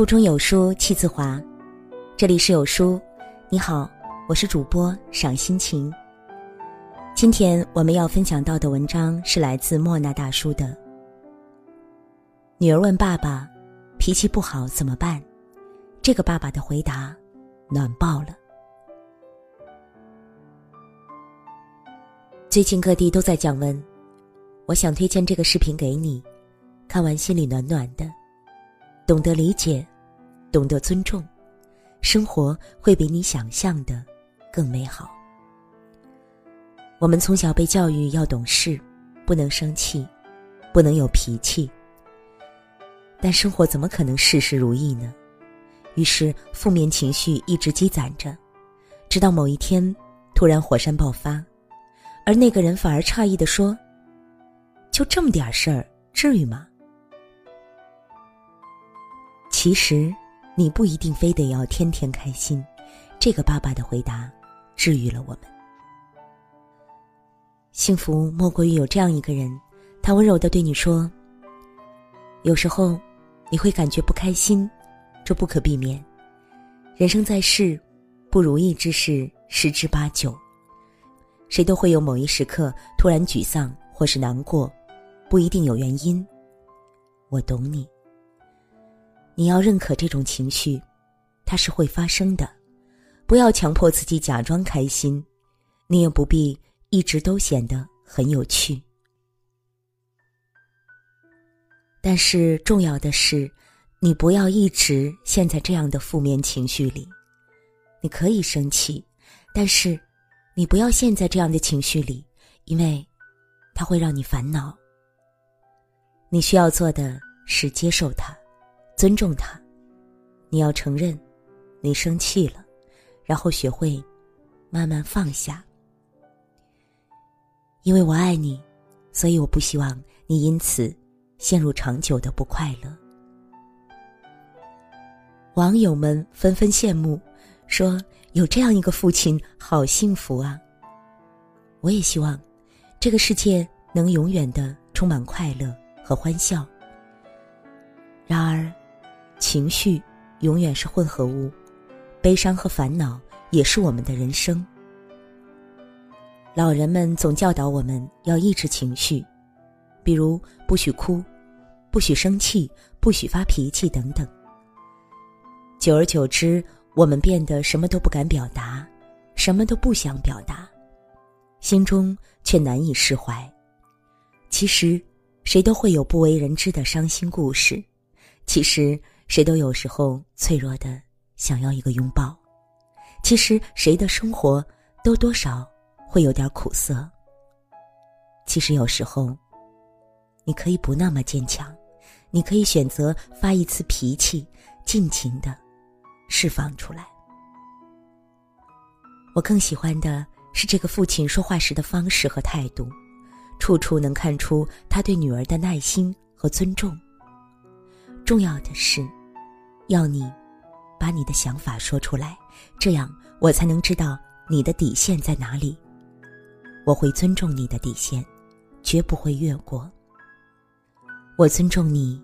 腹中有书气自华，这里是有书，你好，我是主播赏心情。今天我们要分享到的文章是来自莫那大叔的。女儿问爸爸：“脾气不好怎么办？”这个爸爸的回答暖爆了。最近各地都在降温，我想推荐这个视频给你，看完心里暖暖的。懂得理解，懂得尊重，生活会比你想象的更美好。我们从小被教育要懂事，不能生气，不能有脾气。但生活怎么可能事事如意呢？于是负面情绪一直积攒着，直到某一天突然火山爆发，而那个人反而诧异的说：“就这么点事儿，至于吗？”其实，你不一定非得要天天开心。这个爸爸的回答，治愈了我们。幸福莫过于有这样一个人，他温柔的对你说：“有时候，你会感觉不开心，这不可避免。人生在世，不如意之事十之八九。谁都会有某一时刻突然沮丧或是难过，不一定有原因。我懂你。”你要认可这种情绪，它是会发生的，不要强迫自己假装开心，你也不必一直都显得很有趣。但是重要的是，你不要一直陷在这样的负面情绪里。你可以生气，但是你不要陷在这样的情绪里，因为它会让你烦恼。你需要做的是接受它。尊重他，你要承认，你生气了，然后学会慢慢放下。因为我爱你，所以我不希望你因此陷入长久的不快乐。网友们纷纷羡慕，说有这样一个父亲，好幸福啊！我也希望这个世界能永远的充满快乐和欢笑。然而。情绪永远是混合物，悲伤和烦恼也是我们的人生。老人们总教导我们要抑制情绪，比如不许哭，不许生气，不许发脾气等等。久而久之，我们变得什么都不敢表达，什么都不想表达，心中却难以释怀。其实，谁都会有不为人知的伤心故事。其实。谁都有时候脆弱的想要一个拥抱，其实谁的生活都多少会有点苦涩。其实有时候，你可以不那么坚强，你可以选择发一次脾气，尽情的释放出来。我更喜欢的是这个父亲说话时的方式和态度，处处能看出他对女儿的耐心和尊重。重要的是。要你把你的想法说出来，这样我才能知道你的底线在哪里。我会尊重你的底线，绝不会越过。我尊重你，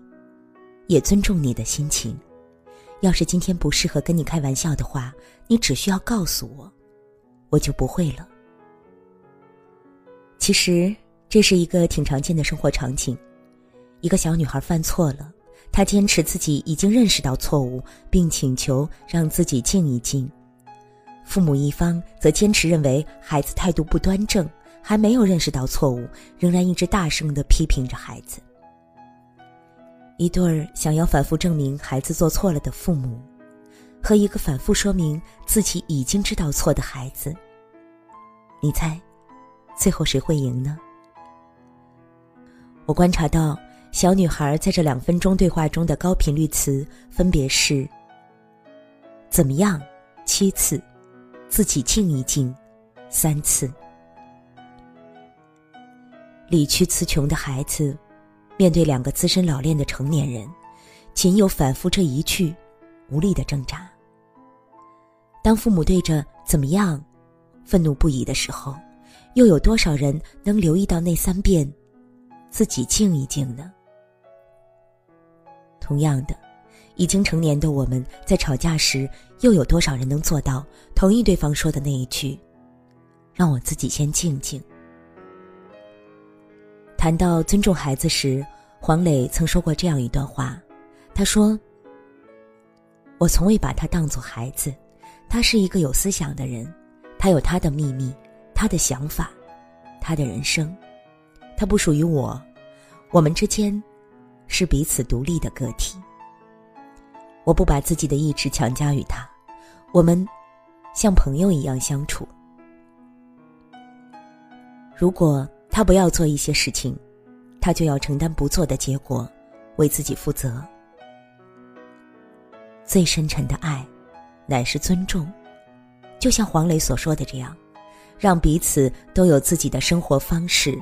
也尊重你的心情。要是今天不适合跟你开玩笑的话，你只需要告诉我，我就不会了。其实这是一个挺常见的生活场景：一个小女孩犯错了。他坚持自己已经认识到错误，并请求让自己静一静；父母一方则坚持认为孩子态度不端正，还没有认识到错误，仍然一直大声的批评着孩子。一对儿想要反复证明孩子做错了的父母，和一个反复说明自己已经知道错的孩子，你猜，最后谁会赢呢？我观察到。小女孩在这两分钟对话中的高频率词分别是：“怎么样？”七次，“自己静一静”三次。理屈词穷的孩子，面对两个资深老练的成年人，仅有反复这一句，无力的挣扎。当父母对着“怎么样”愤怒不已的时候，又有多少人能留意到那三遍“自己静一静”呢？同样的，已经成年的我们在吵架时，又有多少人能做到同意对方说的那一句：“让我自己先静静。”谈到尊重孩子时，黄磊曾说过这样一段话，他说：“我从未把他当作孩子，他是一个有思想的人，他有他的秘密，他的想法，他的人生，他不属于我，我们之间是彼此独立的个体。”我不把自己的意志强加于他，我们像朋友一样相处。如果他不要做一些事情，他就要承担不做的结果，为自己负责。最深沉的爱，乃是尊重。就像黄磊所说的这样，让彼此都有自己的生活方式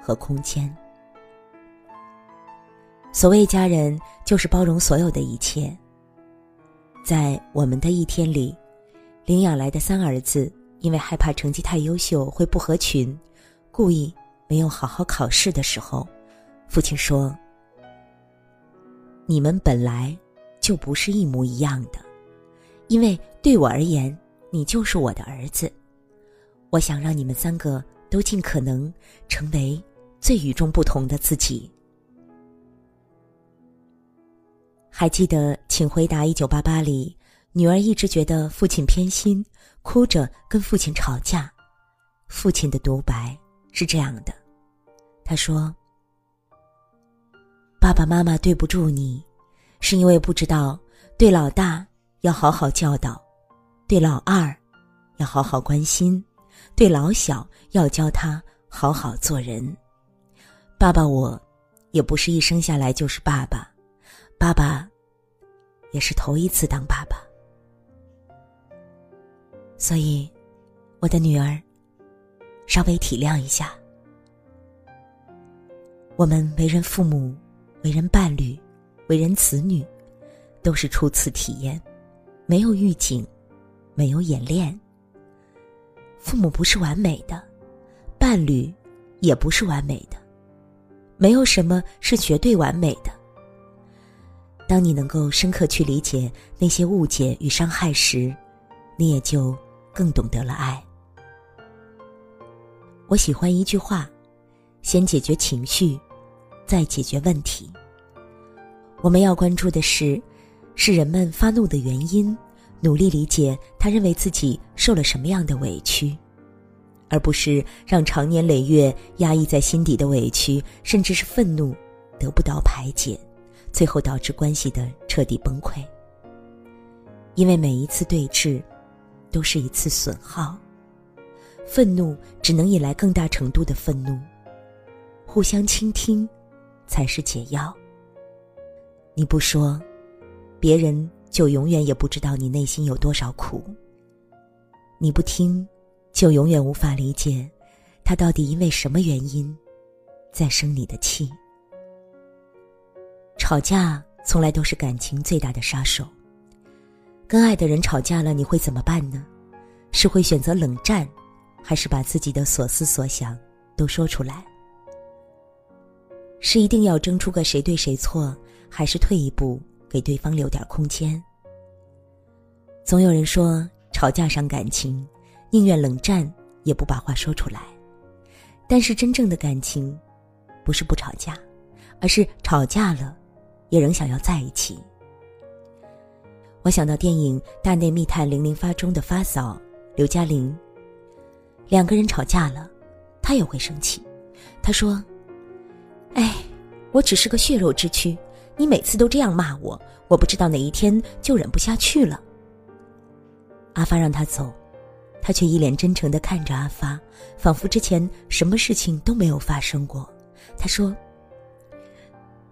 和空间。所谓家人，就是包容所有的一切。在我们的一天里，领养来的三儿子因为害怕成绩太优秀会不合群，故意没有好好考试的时候，父亲说：“你们本来就不是一模一样的，因为对我而言，你就是我的儿子。我想让你们三个都尽可能成为最与众不同的自己。”还记得《请回答一九八八》里，女儿一直觉得父亲偏心，哭着跟父亲吵架。父亲的独白是这样的：“他说，爸爸妈妈对不住你，是因为不知道对老大要好好教导，对老二要好好关心，对老小要教他好好做人。爸爸，我也不是一生下来就是爸爸。”爸爸，也是头一次当爸爸，所以，我的女儿，稍微体谅一下。我们为人父母、为人伴侣、为人子女，都是初次体验，没有预警，没有演练。父母不是完美的，伴侣也不是完美的，没有什么是绝对完美的。当你能够深刻去理解那些误解与伤害时，你也就更懂得了爱。我喜欢一句话：先解决情绪，再解决问题。我们要关注的是，是人们发怒的原因，努力理解他认为自己受了什么样的委屈，而不是让长年累月压抑在心底的委屈，甚至是愤怒得不到排解。最后导致关系的彻底崩溃，因为每一次对峙，都是一次损耗。愤怒只能引来更大程度的愤怒。互相倾听，才是解药。你不说，别人就永远也不知道你内心有多少苦。你不听，就永远无法理解，他到底因为什么原因，在生你的气。吵架从来都是感情最大的杀手。跟爱的人吵架了，你会怎么办呢？是会选择冷战，还是把自己的所思所想都说出来？是一定要争出个谁对谁错，还是退一步给对方留点空间？总有人说吵架伤感情，宁愿冷战也不把话说出来。但是真正的感情，不是不吵架，而是吵架了。也仍想要在一起。我想到电影《大内密探零零发》中的发嫂刘嘉玲，两个人吵架了，她也会生气。她说：“哎，我只是个血肉之躯，你每次都这样骂我，我不知道哪一天就忍不下去了。”阿发让他走，他却一脸真诚的看着阿发，仿佛之前什么事情都没有发生过。他说。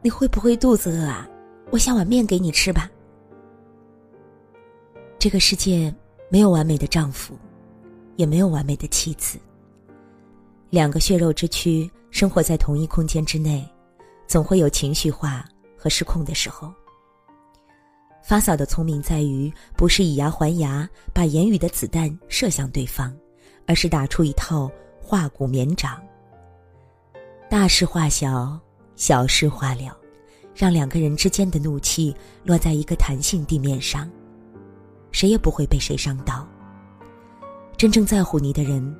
你会不会肚子饿啊？我下碗面给你吃吧。这个世界没有完美的丈夫，也没有完美的妻子。两个血肉之躯生活在同一空间之内，总会有情绪化和失控的时候。发嫂的聪明在于，不是以牙还牙，把言语的子弹射向对方，而是打出一套化骨绵掌。大事化小。小事化了，让两个人之间的怒气落在一个弹性地面上，谁也不会被谁伤到。真正在乎你的人，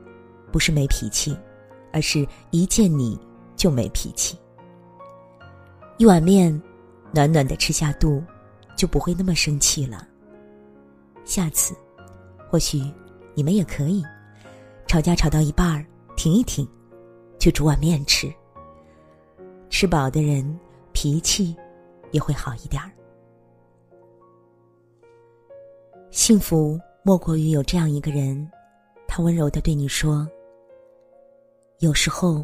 不是没脾气，而是一见你就没脾气。一碗面，暖暖的吃下肚，就不会那么生气了。下次，或许你们也可以吵架吵到一半儿停一停，去煮碗面吃。吃饱的人脾气也会好一点儿。幸福莫过于有这样一个人。他温柔的对你说：“有时候，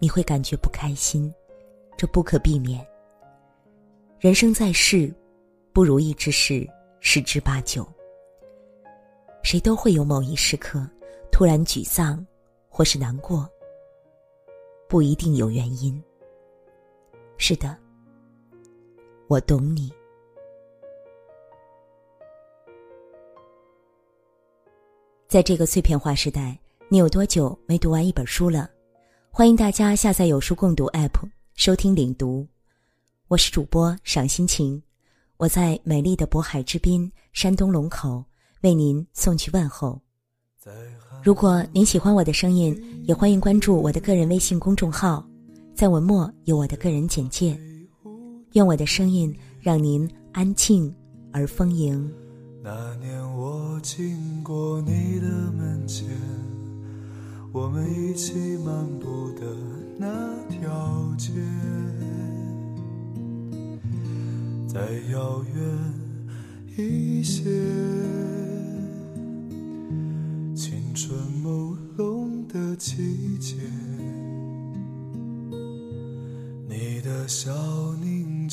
你会感觉不开心，这不可避免。人生在世，不如意之事十之八九。谁都会有某一时刻突然沮丧，或是难过，不一定有原因。是的，我懂你。”在这个碎片化时代，你有多久没读完一本书了？欢迎大家下载有书共读 App 收听领读。我是主播赏心情，我在美丽的渤海之滨山东龙口为您送去问候。如果您喜欢我的声音，也欢迎关注我的个人微信公众号，在文末有我的个人简介。愿我的声音让您安静而丰盈。那年我经过你的门前，我们一起漫步的那条街，再遥远一些，青春朦胧的季节，